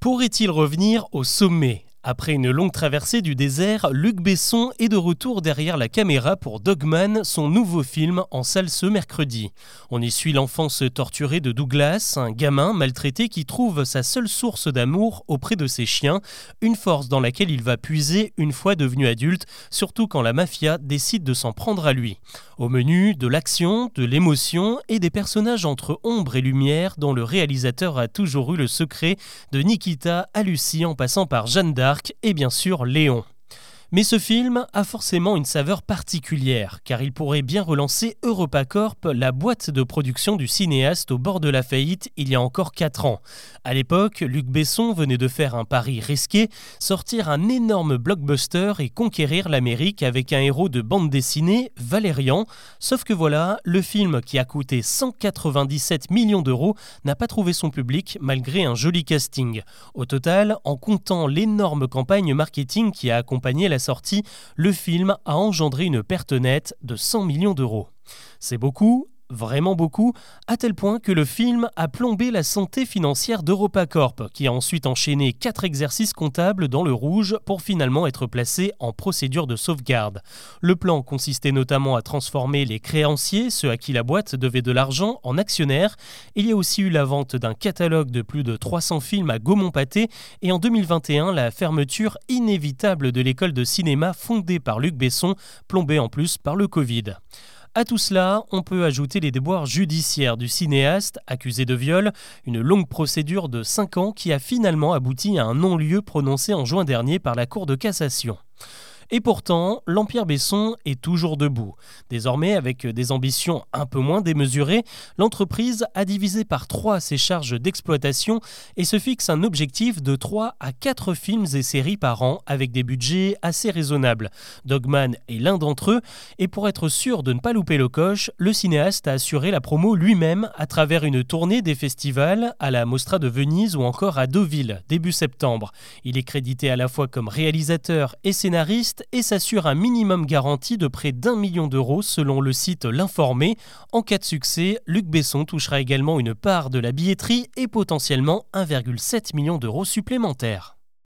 Pourrait-il revenir au sommet? Après une longue traversée du désert, Luc Besson est de retour derrière la caméra pour Dogman, son nouveau film en salle ce mercredi. On y suit l'enfance torturée de Douglas, un gamin maltraité qui trouve sa seule source d'amour auprès de ses chiens, une force dans laquelle il va puiser une fois devenu adulte, surtout quand la mafia décide de s'en prendre à lui. Au menu, de l'action, de l'émotion et des personnages entre ombre et lumière dont le réalisateur a toujours eu le secret, de Nikita à Lucie en passant par Jeanne d'Arc et bien sûr Léon. Mais ce film a forcément une saveur particulière, car il pourrait bien relancer EuropaCorp, la boîte de production du cinéaste au bord de la faillite il y a encore 4 ans. À l'époque, Luc Besson venait de faire un pari risqué, sortir un énorme blockbuster et conquérir l'Amérique avec un héros de bande dessinée, Valérian. Sauf que voilà, le film qui a coûté 197 millions d'euros n'a pas trouvé son public malgré un joli casting. Au total, en comptant l'énorme campagne marketing qui a accompagné la sortie, le film a engendré une perte nette de 100 millions d'euros. C'est beaucoup, vraiment beaucoup, à tel point que le film a plombé la santé financière d'EuropaCorp, qui a ensuite enchaîné quatre exercices comptables dans le rouge pour finalement être placé en procédure de sauvegarde. Le plan consistait notamment à transformer les créanciers, ceux à qui la boîte devait de l'argent, en actionnaires. Il y a aussi eu la vente d'un catalogue de plus de 300 films à Gaumont-Pâté et en 2021 la fermeture inévitable de l'école de cinéma fondée par Luc Besson, plombée en plus par le Covid. À tout cela, on peut ajouter les déboires judiciaires du cinéaste accusé de viol, une longue procédure de 5 ans qui a finalement abouti à un non-lieu prononcé en juin dernier par la Cour de cassation. Et pourtant, l'Empire Besson est toujours debout. Désormais, avec des ambitions un peu moins démesurées, l'entreprise a divisé par trois ses charges d'exploitation et se fixe un objectif de 3 à 4 films et séries par an avec des budgets assez raisonnables. Dogman est l'un d'entre eux et pour être sûr de ne pas louper le coche, le cinéaste a assuré la promo lui-même à travers une tournée des festivals à la Mostra de Venise ou encore à Deauville début septembre. Il est crédité à la fois comme réalisateur et scénariste et s'assure un minimum garanti de près d'un million d'euros selon le site L'Informé. En cas de succès, Luc Besson touchera également une part de la billetterie et potentiellement 1,7 million d'euros supplémentaires.